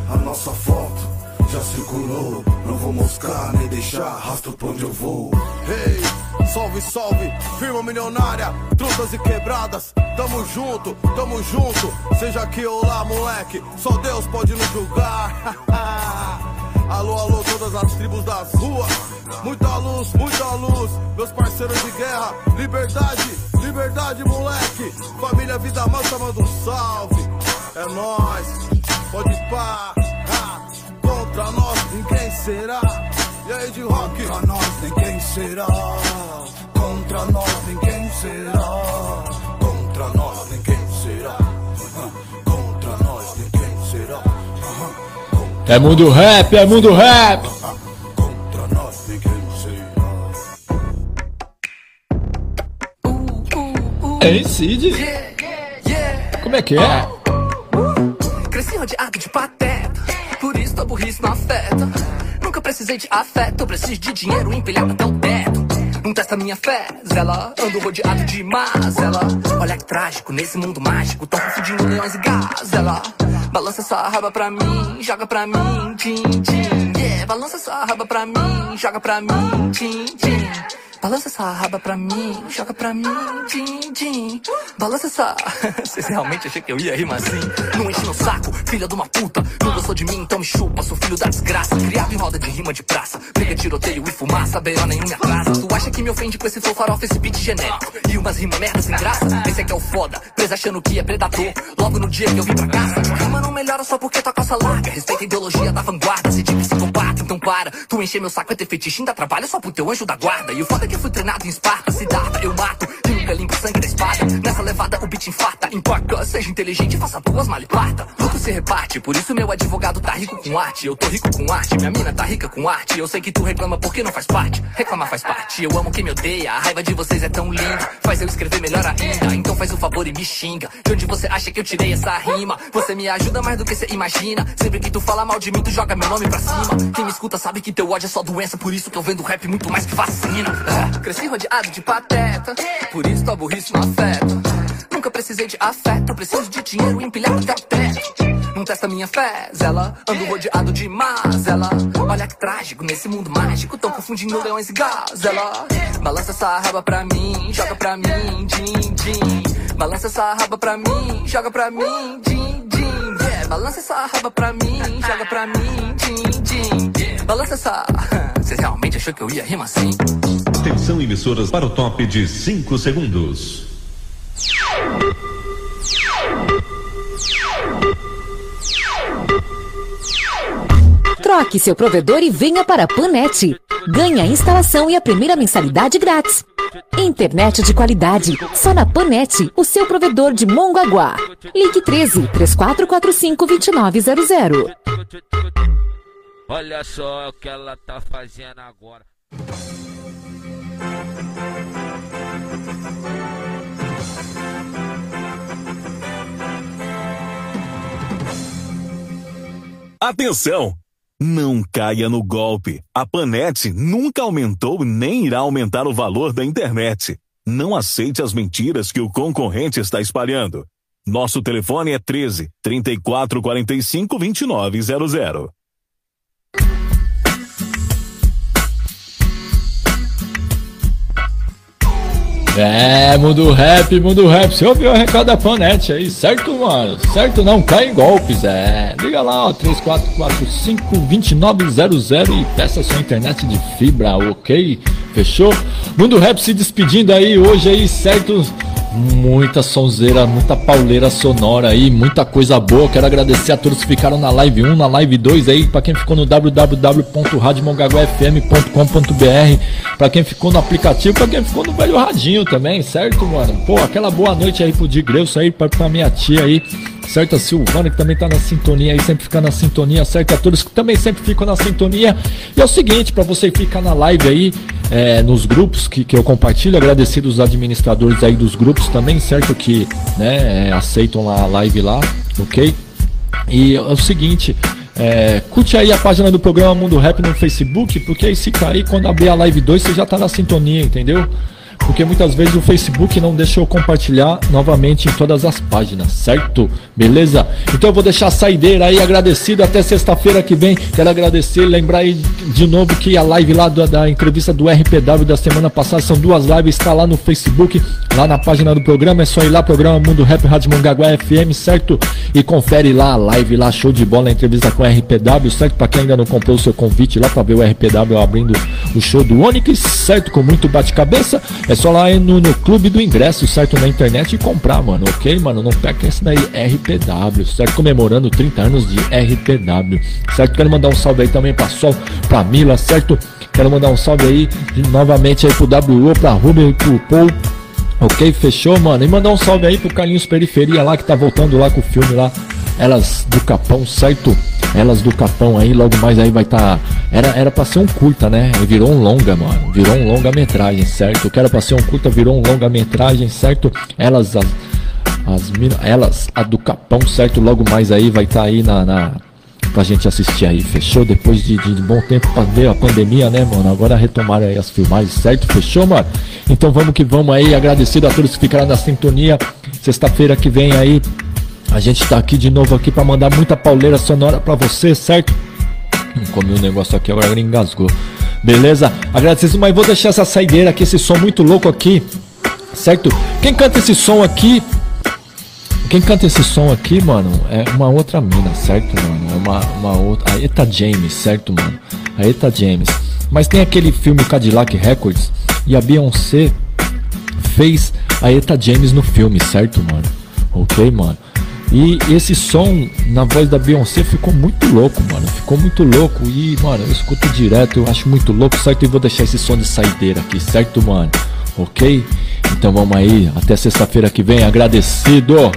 A nossa foto já circulou. Não vou moscar nem deixar rastro pra onde eu vou. Hey, salve, salve, firma milionária, trutas e quebradas, tamo junto, tamo junto, seja aqui ou lá, moleque, só Deus pode nos julgar. alô, alô, todas as tribos das ruas, muita luz, muita luz, meus parceiros de guerra, liberdade, liberdade, moleque, família Vida Mansa manda um salve, é nóis, pode pá, contra nós ninguém será. E aí de rock? Contra nós ninguém será. Contra nós ninguém será. Contra nós ninguém será. Contra nós ninguém será. É mundo rap, é mundo rap. Ei, Cid. Como é que é? Cresci rodeado de pateta, por isso tua burrice não afeta. Nunca precisei de afeto, eu preciso de dinheiro empilhado até o teto. Não testa minha fé, Zela, ando rodeado de mazela. Olha que trágico, nesse mundo mágico, tão confundindo leões e gazela. Balança sua raba pra mim, joga pra mim, tim, tim. Yeah, balança sua raba pra mim, joga pra mim, tim, tim. Balança essa raba pra mim, joga pra mim, din, din. Balança essa. Vocês realmente acham que eu ia rimar assim? Não enche meu saco, filha de uma puta. Não gostou de mim, então me chupa, sou filho da desgraça. Criado em roda de rima de praça. Briga, tiroteio e fumaça, beirão nenhum me atrasa. Tu acha que me ofende com esse flow farofa, esse beat genérico? E umas rimas merda sem graça? Esse aqui é o foda, presa achando que é predador. Logo no dia que eu vim pra casa, rima não melhora só porque tua calça larga. Respeita a ideologia da vanguarda, se tipo psicopata, então para. Tu encher meu saco é ter fetiche, ainda trabalha só pro teu anjo da guarda. E o foda é que eu fui treinado em Esparta, se data, eu mato. Nunca limpo sangue da espada. Nessa levada o beat infarta. Importa, seja inteligente, faça duas mal e se reparte, por isso meu advogado tá rico com arte. Eu tô rico com arte, minha mina tá rica com arte. Eu sei que tu reclama porque não faz parte. Reclamar faz parte, eu amo quem me odeia. A raiva de vocês é tão linda, faz eu escrever melhor ainda. Então faz o um favor e me xinga. De onde você acha que eu tirei essa rima? Você me ajuda mais do que você imagina. Sempre que tu fala mal de mim, tu joga meu nome pra cima. Quem me escuta sabe que teu ódio é só doença, por isso que eu vendo rap muito mais que vacina. Cresci rodeado de pateta, por isso tua burrice não afeta. Nunca precisei de afeto, preciso de dinheiro empilhado até o teto. Não testa minha fé, Zela. Ando rodeado de mazela. Olha que trágico nesse mundo mágico. Tão confundindo leões e gazela. Balança essa raba pra mim, joga pra mim, din, din. Balança essa raba pra mim, joga pra mim, din, din. Yeah. Balança essa raba pra mim, joga pra mim, din, din. Balança essa. Você realmente achou que eu ia rimar assim? Atenção, emissoras, para o top de 5 segundos. Troque seu provedor e venha para a Panet. Ganhe a instalação e a primeira mensalidade grátis. Internet de qualidade, só na Panet, o seu provedor de Mongaguá. Ligue 13 3445 2900. Olha só o que ela tá fazendo agora. Atenção! Não caia no golpe. A Panet nunca aumentou nem irá aumentar o valor da internet. Não aceite as mentiras que o concorrente está espalhando. Nosso telefone é 13 34 45 2900. É, mundo rap, mundo rap. Você ouviu o recado da Panet aí, certo, mano? Certo, não cai em golpes, é. Liga lá, ó, 3445-2900 e peça sua internet de fibra, ok? Fechou? Mundo rap se despedindo aí hoje aí, certo? Muita sonzeira, muita pauleira sonora aí, muita coisa boa. Quero agradecer a todos que ficaram na live 1, na live 2 aí, para quem ficou no www.radiomongaguafm.com.br, para quem ficou no aplicativo, para quem ficou no velho radinho também, certo, mano? Pô, aquela boa noite aí pro Digreuço aí, pra, pra minha tia aí, certo? A Silvana que também tá na sintonia aí, sempre fica na sintonia, certo? A todos que também sempre ficam na sintonia. E é o seguinte, para você ficar na live aí, é, nos grupos que, que eu compartilho, agradecido os administradores aí dos grupos também, certo? Que né, é, aceitam a live lá, ok? E é o seguinte, é, curte aí a página do programa Mundo Rap no Facebook, porque aí se cair, quando abrir a live 2, você já tá na sintonia, entendeu? Porque muitas vezes o Facebook não deixa eu compartilhar novamente em todas as páginas, certo? Beleza? Então eu vou deixar a saideira aí agradecido até sexta-feira que vem. Quero agradecer, lembrar aí de novo que a live lá da, da entrevista do RPW da semana passada são duas lives, está lá no Facebook, lá na página do programa. É só ir lá, programa Mundo Rap Rádio Mongaguá FM, certo? E confere lá a live lá, show de bola, a entrevista com o RPW, certo? Para quem ainda não comprou o seu convite lá para ver o RPW abrindo o show do Onix, certo? Com muito bate-cabeça. É só lá no, no clube do ingresso, certo? Na internet e comprar, mano, ok, mano? Não perca esse daí, RPW, certo? Comemorando 30 anos de RPW, certo? Quero mandar um salve aí também pra Sol, pra Mila, certo? Quero mandar um salve aí novamente aí pro WO, pra Ruben e pro Paul. Ok, fechou, mano? E mandar um salve aí pro Carlinhos Periferia lá que tá voltando lá com o filme lá. Elas do Capão, certo? Elas do Capão aí, logo mais aí vai estar. Tá... Era, era pra ser um curta, né? Virou um longa, mano. Virou um longa-metragem, certo? Que era pra ser um curta, virou um longa-metragem, certo? Elas, as, as elas, a do Capão, certo? Logo mais aí vai estar tá aí na, na pra gente assistir aí, fechou? Depois de, de bom tempo pra ver a pandemia, né, mano? Agora retomaram aí as filmagens, certo? Fechou, mano? Então vamos que vamos aí, agradecido a todos que ficaram na sintonia. Sexta-feira que vem aí, a gente tá aqui de novo aqui para mandar muita pauleira sonora para você, certo? Comi um negócio aqui, agora engasgou. Beleza? Agradeço, mas vou deixar essa saideira aqui, esse som muito louco aqui. Certo? Quem canta esse som aqui? Quem canta esse som aqui, mano, é uma outra mina, certo, mano? É uma, uma outra. A Eta James, certo, mano? A Eta James. Mas tem aquele filme Cadillac Records e a Beyoncé fez a Eta James no filme, certo, mano? Ok, mano? E esse som na voz da Beyoncé ficou muito louco, mano. Ficou muito louco. E, mano, eu escuto direto, eu acho muito louco, certo? E vou deixar esse som de saideira aqui, certo, mano? Ok? Então vamos aí. Até sexta-feira que vem. Agradecido.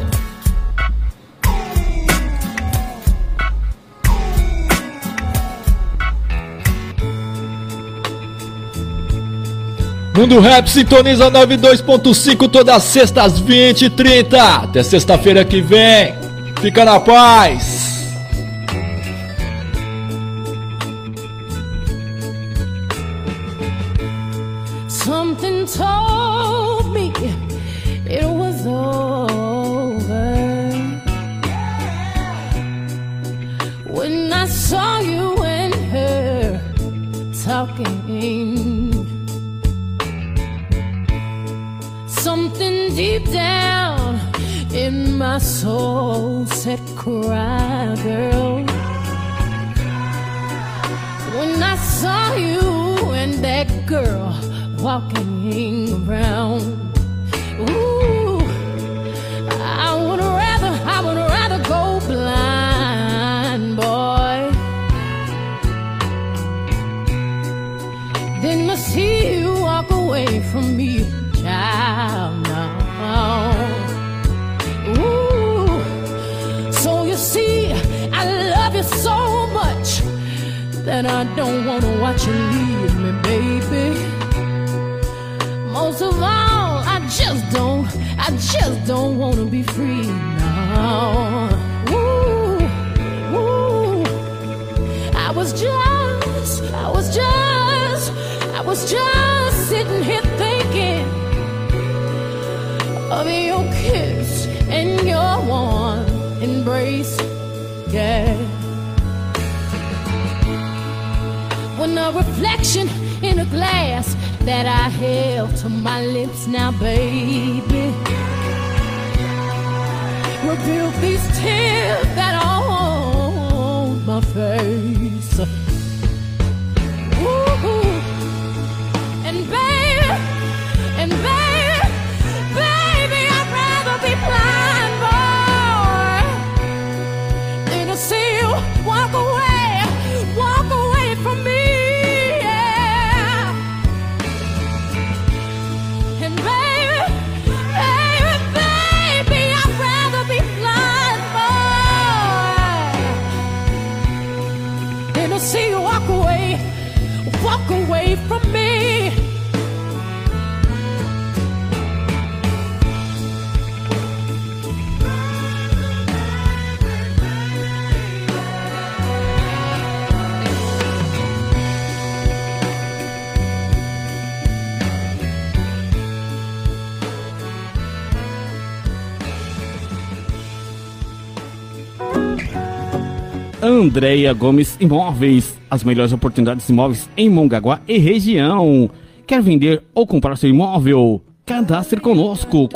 Mundo Rap sintoniza 92.5 todas sextas 20 e 30. Até sexta-feira que vem. Fica na paz. My soul said, Cry, girl. When I saw you and that girl walking around, that I don't wanna watch you leave me, baby. Most of all, I just don't, I just don't wanna be free now. Ooh, ooh. I was just, I was just, I was just sitting here thinking of your kiss and your warm embrace, yeah. A reflection in a glass that I held to my lips now, baby. Revealed these tears that are on my face. Andréia Gomes Imóveis, as melhores oportunidades de imóveis em Mongaguá e região. Quer vender ou comprar seu imóvel? Cadastre conosco